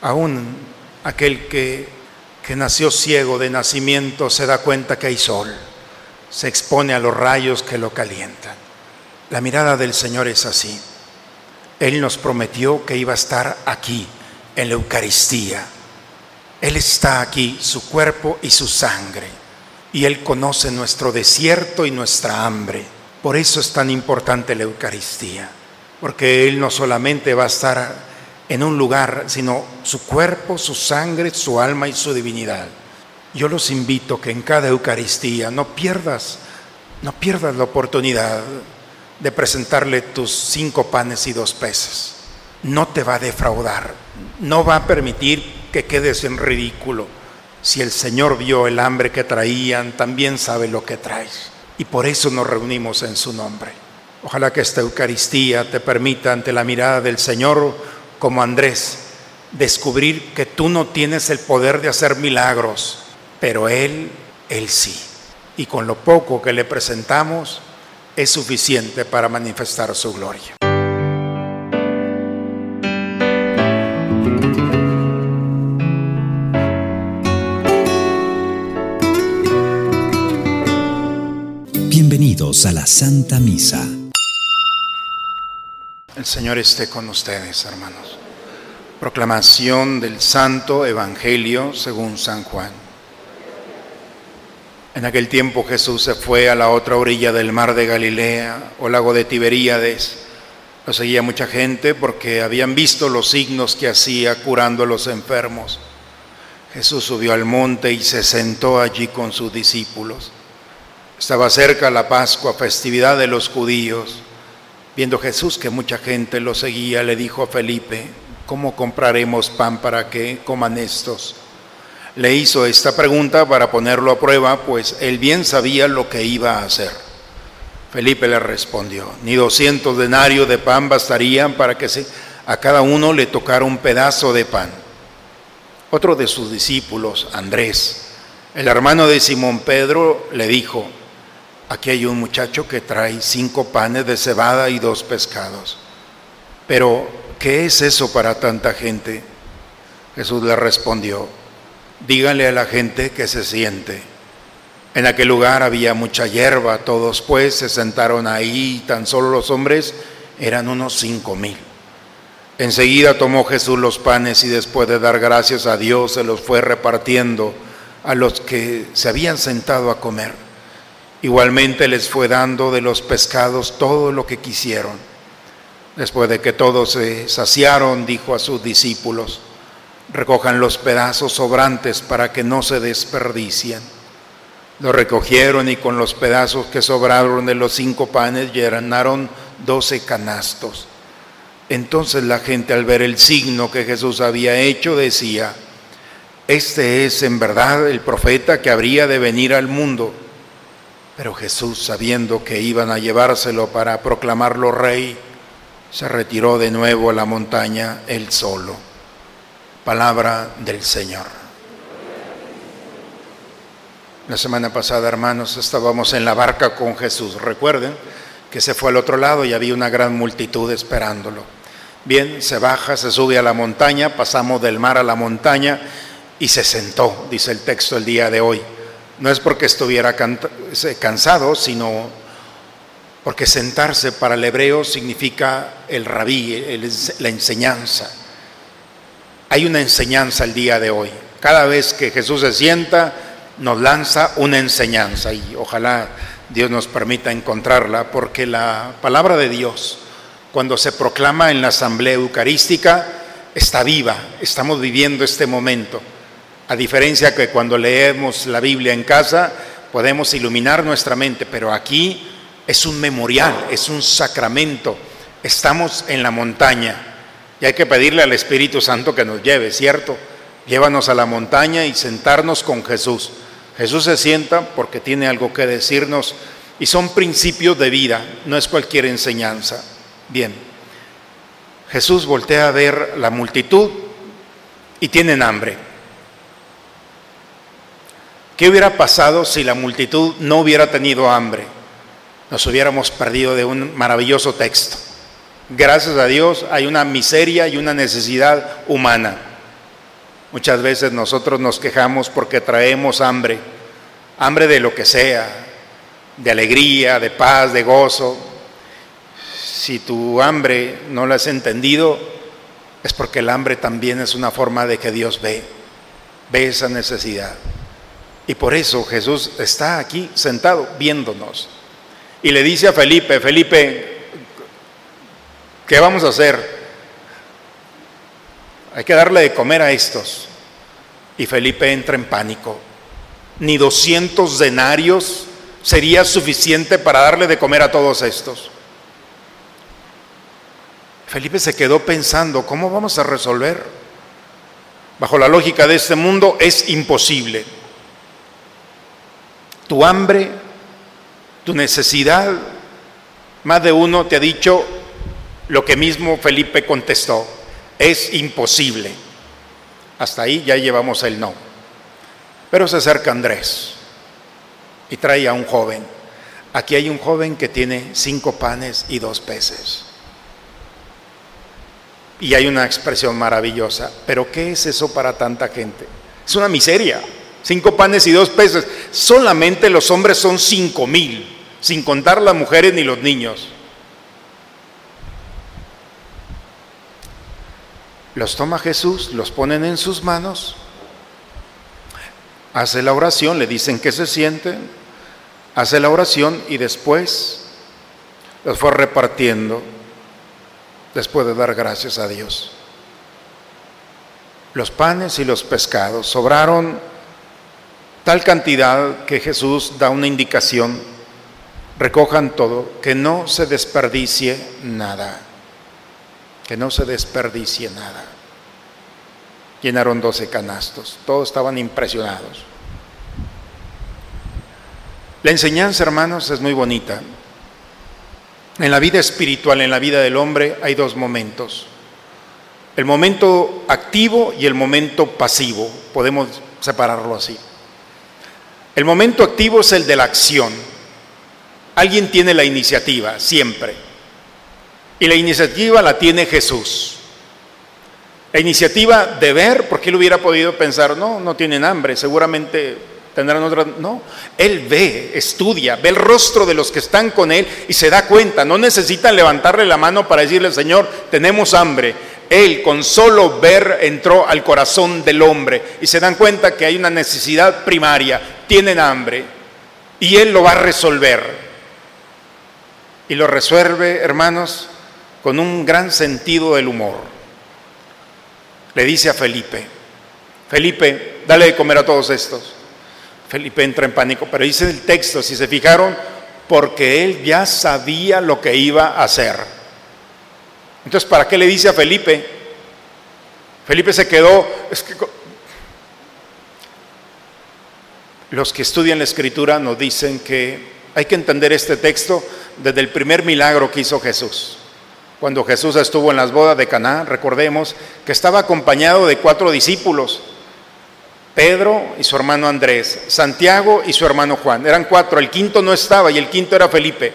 Aún aquel que, que nació ciego de nacimiento se da cuenta que hay sol, se expone a los rayos que lo calientan. La mirada del Señor es así. Él nos prometió que iba a estar aquí, en la Eucaristía. Él está aquí, su cuerpo y su sangre. Y Él conoce nuestro desierto y nuestra hambre. Por eso es tan importante la Eucaristía. Porque Él no solamente va a estar en un lugar, sino su cuerpo, su sangre, su alma y su divinidad. Yo los invito que en cada Eucaristía no pierdas, no pierdas la oportunidad de presentarle tus cinco panes y dos peces. No te va a defraudar, no va a permitir que quedes en ridículo. Si el Señor vio el hambre que traían, también sabe lo que traes. Y por eso nos reunimos en su nombre. Ojalá que esta Eucaristía te permita ante la mirada del Señor, como Andrés, descubrir que tú no tienes el poder de hacer milagros, pero Él, Él sí. Y con lo poco que le presentamos, es suficiente para manifestar su gloria. Bienvenidos a la Santa Misa. El Señor esté con ustedes, hermanos. Proclamación del Santo Evangelio según San Juan. En aquel tiempo Jesús se fue a la otra orilla del mar de Galilea o lago de Tiberíades. Lo seguía mucha gente porque habían visto los signos que hacía curando a los enfermos. Jesús subió al monte y se sentó allí con sus discípulos. Estaba cerca la Pascua, festividad de los judíos. Viendo Jesús que mucha gente lo seguía, le dijo a Felipe, ¿cómo compraremos pan para que coman estos? le hizo esta pregunta para ponerlo a prueba, pues él bien sabía lo que iba a hacer. Felipe le respondió, ni doscientos denarios de pan bastarían para que a cada uno le tocara un pedazo de pan. Otro de sus discípulos, Andrés, el hermano de Simón Pedro, le dijo, aquí hay un muchacho que trae cinco panes de cebada y dos pescados. Pero, ¿qué es eso para tanta gente? Jesús le respondió, díganle a la gente que se siente. En aquel lugar había mucha hierba, todos pues se sentaron ahí, tan solo los hombres eran unos cinco mil. Enseguida tomó Jesús los panes y después de dar gracias a Dios se los fue repartiendo a los que se habían sentado a comer. Igualmente les fue dando de los pescados todo lo que quisieron. Después de que todos se saciaron, dijo a sus discípulos, recojan los pedazos sobrantes para que no se desperdicien. Lo recogieron y con los pedazos que sobraron de los cinco panes llenaron doce canastos. Entonces la gente al ver el signo que Jesús había hecho decía, este es en verdad el profeta que habría de venir al mundo. Pero Jesús, sabiendo que iban a llevárselo para proclamarlo rey, se retiró de nuevo a la montaña él solo. Palabra del Señor. La semana pasada, hermanos, estábamos en la barca con Jesús. Recuerden que se fue al otro lado y había una gran multitud esperándolo. Bien, se baja, se sube a la montaña, pasamos del mar a la montaña y se sentó, dice el texto el día de hoy. No es porque estuviera cansado, sino porque sentarse para el hebreo significa el rabí, la enseñanza. Hay una enseñanza el día de hoy. Cada vez que Jesús se sienta, nos lanza una enseñanza y ojalá Dios nos permita encontrarla, porque la palabra de Dios, cuando se proclama en la asamblea eucarística, está viva, estamos viviendo este momento. A diferencia que cuando leemos la Biblia en casa, podemos iluminar nuestra mente, pero aquí es un memorial, es un sacramento. Estamos en la montaña, y hay que pedirle al Espíritu Santo que nos lleve, ¿cierto? Llévanos a la montaña y sentarnos con Jesús. Jesús se sienta porque tiene algo que decirnos y son principios de vida, no es cualquier enseñanza. Bien, Jesús voltea a ver la multitud y tienen hambre. ¿Qué hubiera pasado si la multitud no hubiera tenido hambre? Nos hubiéramos perdido de un maravilloso texto. Gracias a Dios hay una miseria y una necesidad humana. Muchas veces nosotros nos quejamos porque traemos hambre, hambre de lo que sea, de alegría, de paz, de gozo. Si tu hambre no lo has entendido, es porque el hambre también es una forma de que Dios ve, ve esa necesidad. Y por eso Jesús está aquí sentado viéndonos. Y le dice a Felipe, Felipe, ¿qué vamos a hacer? Hay que darle de comer a estos. Y Felipe entra en pánico. Ni 200 denarios sería suficiente para darle de comer a todos estos. Felipe se quedó pensando, ¿cómo vamos a resolver? Bajo la lógica de este mundo es imposible. Tu hambre, tu necesidad, más de uno te ha dicho lo que mismo Felipe contestó, es imposible. Hasta ahí ya llevamos el no. Pero se acerca Andrés y trae a un joven. Aquí hay un joven que tiene cinco panes y dos peces. Y hay una expresión maravillosa, pero ¿qué es eso para tanta gente? Es una miseria. Cinco panes y dos peces. Solamente los hombres son cinco mil, sin contar las mujeres ni los niños. Los toma Jesús, los ponen en sus manos, hace la oración, le dicen que se sienten, hace la oración y después los fue repartiendo después de dar gracias a Dios. Los panes y los pescados sobraron tal cantidad que Jesús da una indicación, recojan todo, que no se desperdicie nada, que no se desperdicie nada. Llenaron doce canastos, todos estaban impresionados. La enseñanza, hermanos, es muy bonita. En la vida espiritual, en la vida del hombre, hay dos momentos. El momento activo y el momento pasivo. Podemos separarlo así. El momento activo es el de la acción. Alguien tiene la iniciativa, siempre. Y la iniciativa la tiene Jesús. La iniciativa de ver, porque él hubiera podido pensar, no, no tienen hambre, seguramente tendrán otra. No, él ve, estudia, ve el rostro de los que están con él y se da cuenta. No necesitan levantarle la mano para decirle, Señor, tenemos hambre. Él con solo ver entró al corazón del hombre y se dan cuenta que hay una necesidad primaria, tienen hambre y Él lo va a resolver. Y lo resuelve, hermanos, con un gran sentido del humor. Le dice a Felipe, Felipe, dale de comer a todos estos. Felipe entra en pánico, pero dice el texto, si se fijaron, porque él ya sabía lo que iba a hacer. Entonces, ¿para qué le dice a Felipe? Felipe se quedó, los que estudian la escritura nos dicen que hay que entender este texto desde el primer milagro que hizo Jesús. Cuando Jesús estuvo en las bodas de Caná, recordemos que estaba acompañado de cuatro discípulos. Pedro y su hermano Andrés, Santiago y su hermano Juan. Eran cuatro, el quinto no estaba y el quinto era Felipe.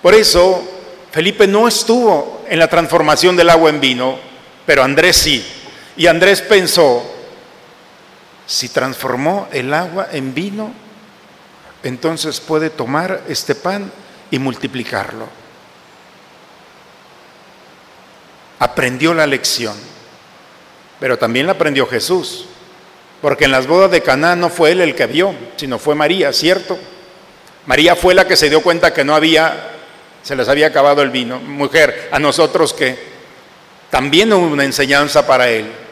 Por eso, Felipe no estuvo en la transformación del agua en vino, pero Andrés sí. Y Andrés pensó, si transformó el agua en vino, entonces puede tomar este pan y multiplicarlo. Aprendió la lección, pero también la aprendió Jesús. Porque en las bodas de Caná no fue él el que vio, sino fue María, ¿cierto? María fue la que se dio cuenta que no había, se les había acabado el vino. Mujer, a nosotros que también hubo una enseñanza para él.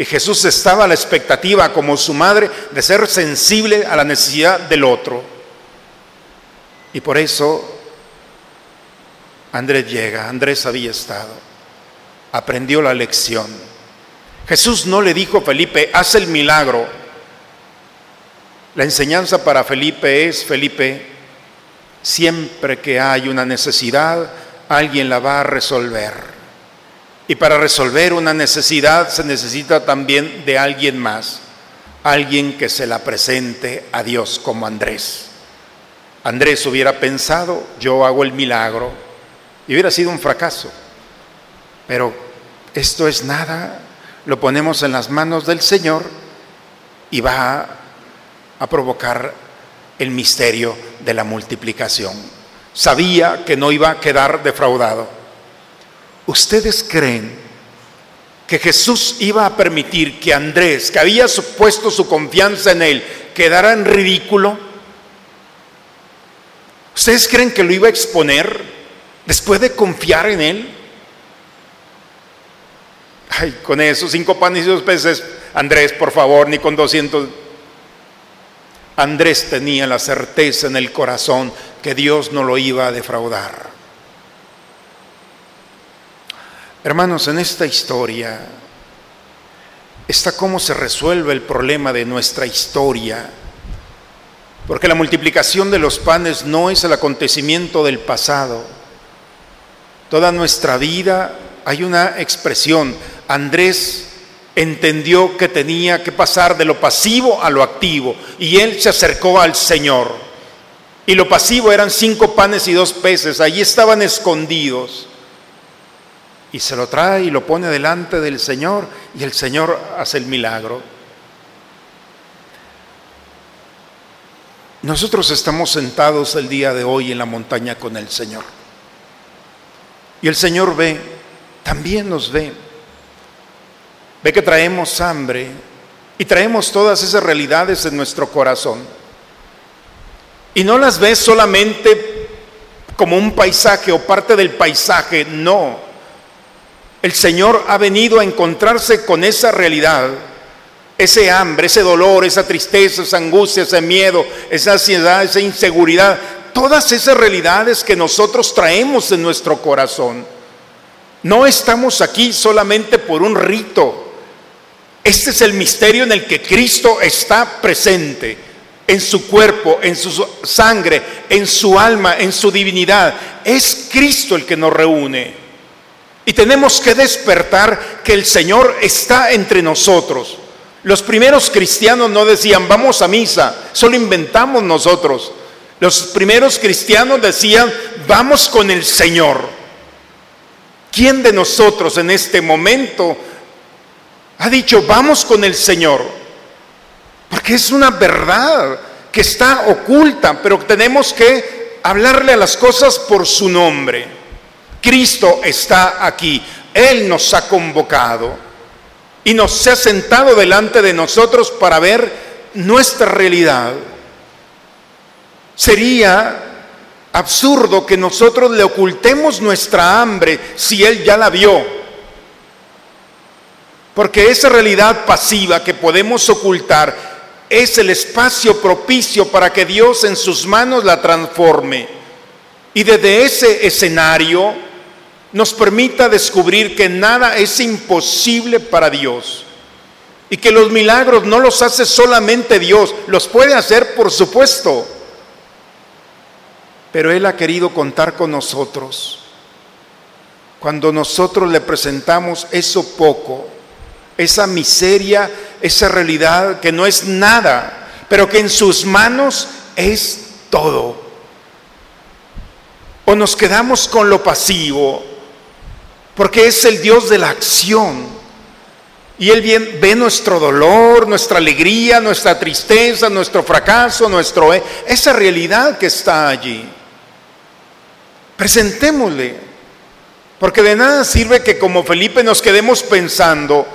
Y Jesús estaba a la expectativa, como su madre, de ser sensible a la necesidad del otro. Y por eso Andrés llega, Andrés había estado, aprendió la lección Jesús no le dijo a Felipe, haz el milagro. La enseñanza para Felipe es, Felipe, siempre que hay una necesidad, alguien la va a resolver. Y para resolver una necesidad se necesita también de alguien más, alguien que se la presente a Dios como Andrés. Andrés hubiera pensado, yo hago el milagro, y hubiera sido un fracaso. Pero esto es nada lo ponemos en las manos del Señor y va a provocar el misterio de la multiplicación. Sabía que no iba a quedar defraudado. ¿Ustedes creen que Jesús iba a permitir que Andrés, que había puesto su confianza en él, quedara en ridículo? ¿Ustedes creen que lo iba a exponer después de confiar en él? Ay, con esos cinco panes y dos peces, Andrés, por favor, ni con doscientos. Andrés tenía la certeza en el corazón que Dios no lo iba a defraudar. Hermanos, en esta historia está cómo se resuelve el problema de nuestra historia. Porque la multiplicación de los panes no es el acontecimiento del pasado. Toda nuestra vida hay una expresión. Andrés entendió que tenía que pasar de lo pasivo a lo activo y él se acercó al Señor. Y lo pasivo eran cinco panes y dos peces, allí estaban escondidos. Y se lo trae y lo pone delante del Señor y el Señor hace el milagro. Nosotros estamos sentados el día de hoy en la montaña con el Señor. Y el Señor ve, también nos ve. Ve que traemos hambre y traemos todas esas realidades en nuestro corazón. Y no las ve solamente como un paisaje o parte del paisaje, no. El Señor ha venido a encontrarse con esa realidad, ese hambre, ese dolor, esa tristeza, esa angustia, ese miedo, esa ansiedad, esa inseguridad, todas esas realidades que nosotros traemos en nuestro corazón. No estamos aquí solamente por un rito, este es el misterio en el que Cristo está presente, en su cuerpo, en su sangre, en su alma, en su divinidad. Es Cristo el que nos reúne. Y tenemos que despertar que el Señor está entre nosotros. Los primeros cristianos no decían, vamos a misa, solo inventamos nosotros. Los primeros cristianos decían, vamos con el Señor. ¿Quién de nosotros en este momento ha dicho, vamos con el Señor, porque es una verdad que está oculta, pero tenemos que hablarle a las cosas por su nombre. Cristo está aquí, Él nos ha convocado y nos ha sentado delante de nosotros para ver nuestra realidad. Sería absurdo que nosotros le ocultemos nuestra hambre si Él ya la vio porque esa realidad pasiva que podemos ocultar es el espacio propicio para que Dios en sus manos la transforme. Y desde ese escenario nos permita descubrir que nada es imposible para Dios. Y que los milagros no los hace solamente Dios, los puede hacer por supuesto. Pero Él ha querido contar con nosotros. Cuando nosotros le presentamos eso poco, esa miseria, esa realidad que no es nada, pero que en sus manos es todo. O nos quedamos con lo pasivo, porque es el Dios de la acción. Y Él bien, ve nuestro dolor, nuestra alegría, nuestra tristeza, nuestro fracaso, nuestro... E, esa realidad que está allí. Presentémosle. Porque de nada sirve que como Felipe nos quedemos pensando,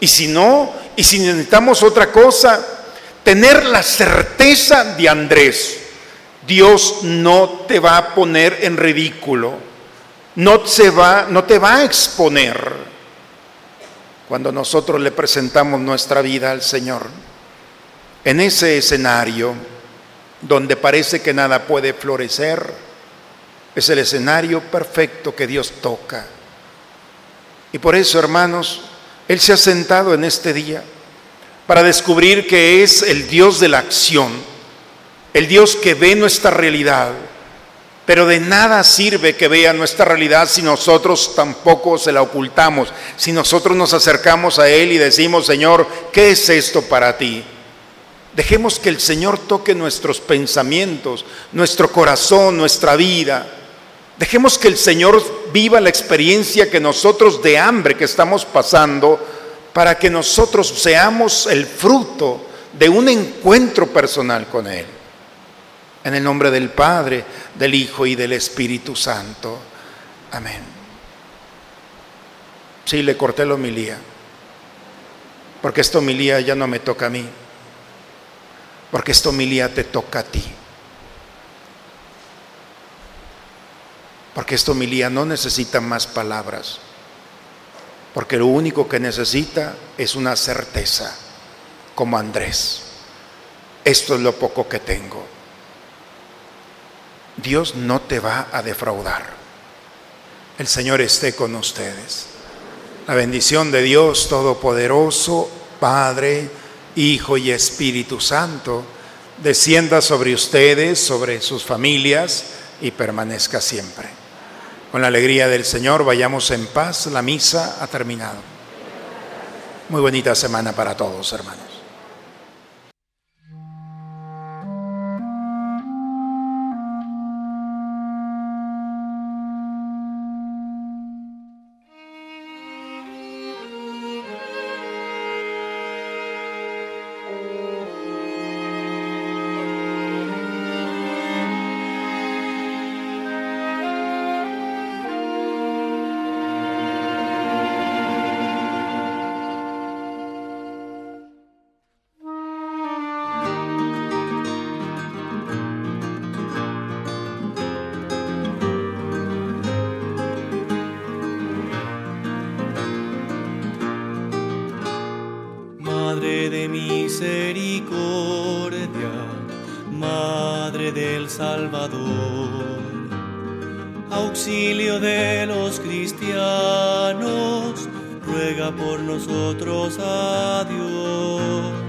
y si no, y si necesitamos otra cosa, tener la certeza de Andrés. Dios no te va a poner en ridículo. No, se va, no te va a exponer cuando nosotros le presentamos nuestra vida al Señor. En ese escenario donde parece que nada puede florecer, es el escenario perfecto que Dios toca. Y por eso, hermanos, él se ha sentado en este día para descubrir que es el Dios de la acción, el Dios que ve nuestra realidad, pero de nada sirve que vea nuestra realidad si nosotros tampoco se la ocultamos, si nosotros nos acercamos a Él y decimos, Señor, ¿qué es esto para ti? Dejemos que el Señor toque nuestros pensamientos, nuestro corazón, nuestra vida. Dejemos que el Señor viva la experiencia que nosotros de hambre que estamos pasando para que nosotros seamos el fruto de un encuentro personal con Él. En el nombre del Padre, del Hijo y del Espíritu Santo. Amén. Sí, le corté la homilía, porque esta homilía ya no me toca a mí, porque esta homilía te toca a ti. Porque esta homilía no necesita más palabras, porque lo único que necesita es una certeza, como Andrés. Esto es lo poco que tengo. Dios no te va a defraudar. El Señor esté con ustedes. La bendición de Dios Todopoderoso, Padre, Hijo y Espíritu Santo, descienda sobre ustedes, sobre sus familias y permanezca siempre. Con la alegría del Señor, vayamos en paz. La misa ha terminado. Muy bonita semana para todos, hermanos. misericordia, Madre del Salvador, auxilio de los cristianos, ruega por nosotros a Dios.